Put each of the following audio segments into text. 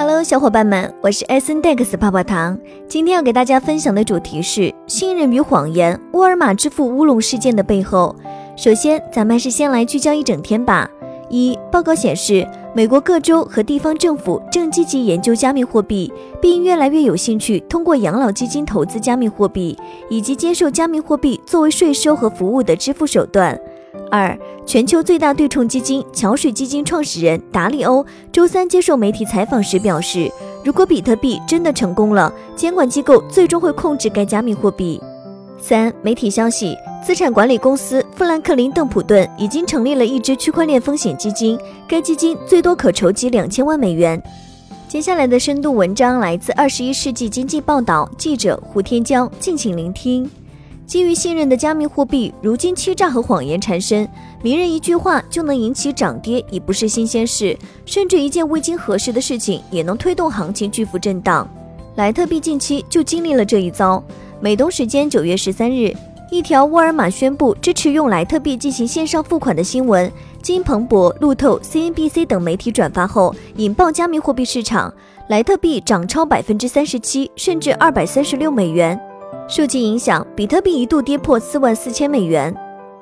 Hello，小伙伴们，我是 S N Dex 泡泡糖。今天要给大家分享的主题是信任与谎言，沃尔玛支付乌龙事件的背后。首先，咱们还是先来聚焦一整天吧。一，报告显示，美国各州和地方政府正积极研究加密货币，并越来越有兴趣通过养老基金投资加密货币，以及接受加密货币作为税收和服务的支付手段。二，全球最大对冲基金桥水基金创始人达利欧周三接受媒体采访时表示，如果比特币真的成功了，监管机构最终会控制该加密货币。三，媒体消息，资产管理公司富兰克林·邓普顿已经成立了一支区块链风险基金，该基金最多可筹集两千万美元。接下来的深度文章来自《二十一世纪经济报道》记者胡天骄，敬请聆听。基于信任的加密货币，如今欺诈和谎言缠身，名人一句话就能引起涨跌，已不是新鲜事。甚至一件未经核实的事情，也能推动行情巨幅震荡。莱特币近期就经历了这一遭。美东时间九月十三日，一条沃尔玛宣布支持用莱特币进行线上付款的新闻，经彭博、路透、CNBC 等媒体转发后，引爆加密货币市场，莱特币涨超百分之三十七，甚至二百三十六美元。受其影响，比特币一度跌破四万四千美元，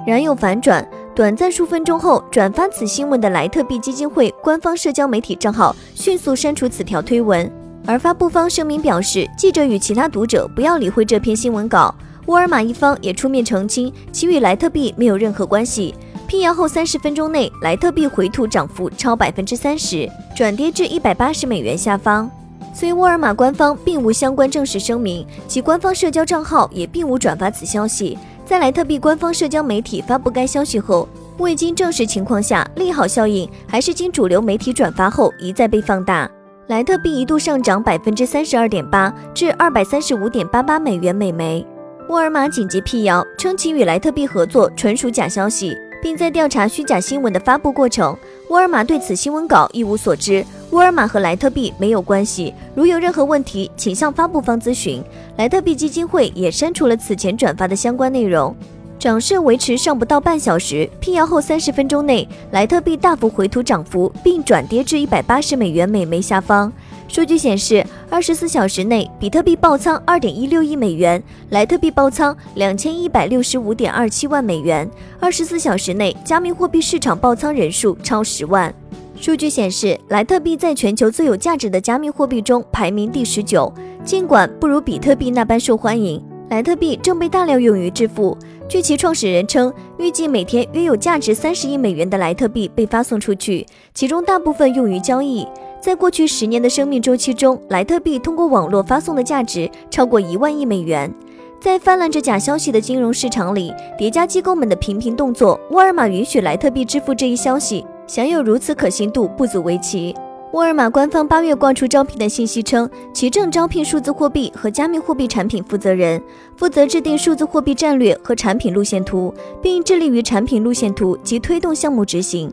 然又反转。短暂数分钟后，转发此新闻的莱特币基金会官方社交媒体账号迅速删除此条推文，而发布方声明表示，记者与其他读者不要理会这篇新闻稿。沃尔玛一方也出面澄清，其与莱特币没有任何关系。辟谣后三十分钟内，莱特币回吐涨幅超百分之三十，转跌至一百八十美元下方。虽沃尔玛官方并无相关正式声明，其官方社交账号也并无转发此消息。在莱特币官方社交媒体发布该消息后，未经证实情况下，利好效应还是经主流媒体转发后一再被放大。莱特币一度上涨百分之三十二点八，至二百三十五点八八美元每枚。沃尔玛紧急辟谣称其与莱特币合作纯属假消息，并在调查虚假新闻的发布过程。沃尔玛对此新闻稿一无所知。沃尔玛和莱特币没有关系，如有任何问题，请向发布方咨询。莱特币基金会也删除了此前转发的相关内容。涨势维持上不到半小时，辟谣后三十分钟内，莱特币大幅回吐涨幅，并转跌至一百八十美元每枚下方。数据显示，二十四小时内，比特币爆仓二点一六亿美元，莱特币爆仓两千一百六十五点二七万美元。二十四小时内，加密货币市场爆仓人数超十万。数据显示，莱特币在全球最有价值的加密货币中排名第十九。尽管不如比特币那般受欢迎，莱特币正被大量用于支付。据其创始人称，预计每天约有价值三十亿美元的莱特币被发送出去，其中大部分用于交易。在过去十年的生命周期中，莱特币通过网络发送的价值超过一万亿美元。在泛滥着假消息的金融市场里，叠加机构们的频频动作，沃尔玛允许莱特币支付这一消息。享有如此可信度不足为奇。沃尔玛官方八月挂出招聘的信息称，其正招聘数字货币和加密货币产品负责人，负责制定数字货币战略和产品路线图，并致力于产品路线图及推动项目执行。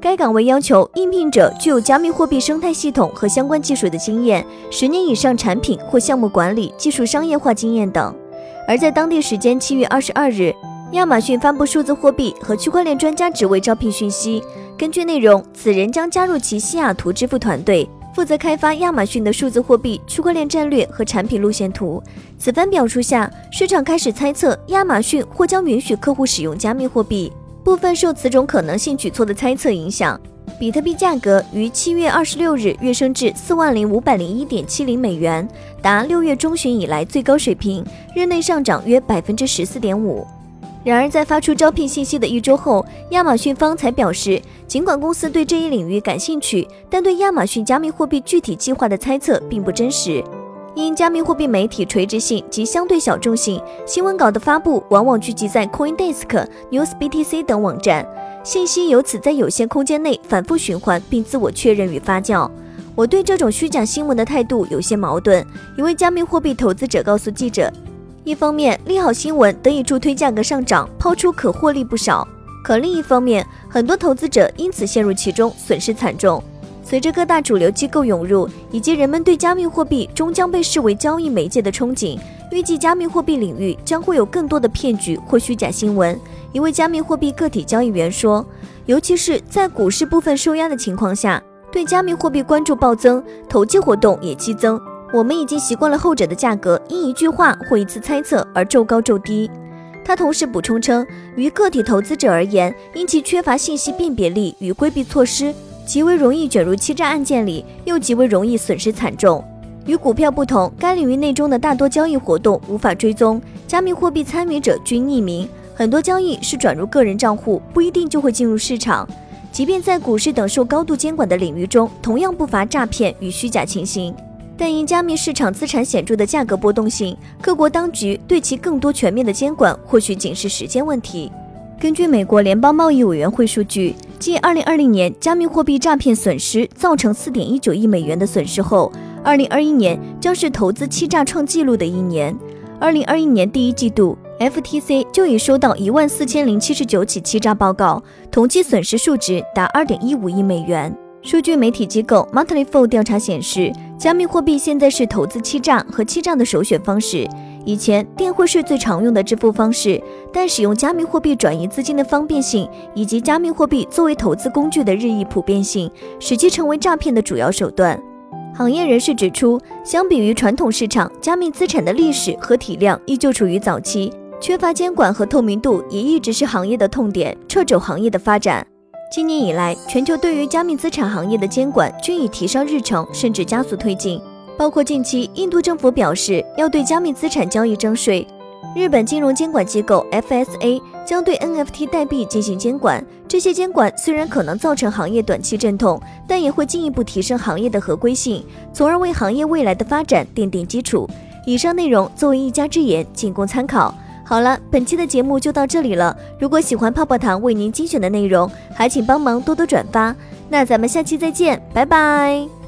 该岗位要求应聘者具有加密货币生态系统和相关技术的经验，十年以上产品或项目管理、技术商业化经验等。而在当地时间七月二十二日，亚马逊发布数字货币和区块链专家职位招聘讯息。根据内容，此人将加入其西雅图支付团队，负责开发亚马逊的数字货币、区块链战略和产品路线图。此番表述下，市场开始猜测亚马逊或将允许客户使用加密货币。部分受此种可能性举措的猜测影响，比特币价格于七月二十六日跃升至四万零五百零一点七零美元，达六月中旬以来最高水平，日内上涨约百分之十四点五。然而，在发出招聘信息的一周后，亚马逊方才表示，尽管公司对这一领域感兴趣，但对亚马逊加密货币具体计划的猜测并不真实。因加密货币媒体垂直性及相对小众性，新闻稿的发布往往聚集在 CoinDesk、NewsBTC 等网站，信息由此在有限空间内反复循环并自我确认与发酵。我对这种虚假新闻的态度有些矛盾。一位加密货币投资者告诉记者。一方面，利好新闻得以助推价格上涨，抛出可获利不少；可另一方面，很多投资者因此陷入其中，损失惨重。随着各大主流机构涌入，以及人们对加密货币终将被视为交易媒介的憧憬，预计加密货币领域将会有更多的骗局或虚假新闻。一位加密货币个体交易员说：“尤其是在股市部分受压的情况下。”对加密货币关注暴增，投机活动也激增。我们已经习惯了后者的价格因一句话或一次猜测而骤高骤低。他同时补充称，于个体投资者而言，因其缺乏信息辨别力与规避措施，极为容易卷入欺诈案件里，又极为容易损失惨重。与股票不同，该领域内中的大多交易活动无法追踪，加密货币参与者均匿名，很多交易是转入个人账户，不一定就会进入市场。即便在股市等受高度监管的领域中，同样不乏诈骗与虚假情形。但因加密市场资产显著的价格波动性，各国当局对其更多全面的监管或许仅是时间问题。根据美国联邦贸易委员会数据，继2020年加密货币诈骗损失造成4.19亿美元的损失后，2021年将是投资欺诈创纪录的一年。2021年第一季度，FTC 就已收到14,079起欺诈报告，同期损失数值达2.15亿美元。数据媒体机构 Monthly Fool 调查显示，加密货币现在是投资欺诈和欺诈的首选方式。以前，电汇是最常用的支付方式，但使用加密货币转移资金的方便性，以及加密货币作为投资工具的日益普遍性，使其成为诈骗的主要手段。行业人士指出，相比于传统市场，加密资产的历史和体量依旧处于早期，缺乏监管和透明度也一直是行业的痛点，掣肘行业的发展。今年以来，全球对于加密资产行业的监管均已提上日程，甚至加速推进。包括近期，印度政府表示要对加密资产交易征税；日本金融监管机构 FSA 将对 NFT 代币进行监管。这些监管虽然可能造成行业短期阵痛，但也会进一步提升行业的合规性，从而为行业未来的发展奠定基础。以上内容作为一家之言，仅供参考。好了，本期的节目就到这里了。如果喜欢泡泡糖为您精选的内容，还请帮忙多多转发。那咱们下期再见，拜拜。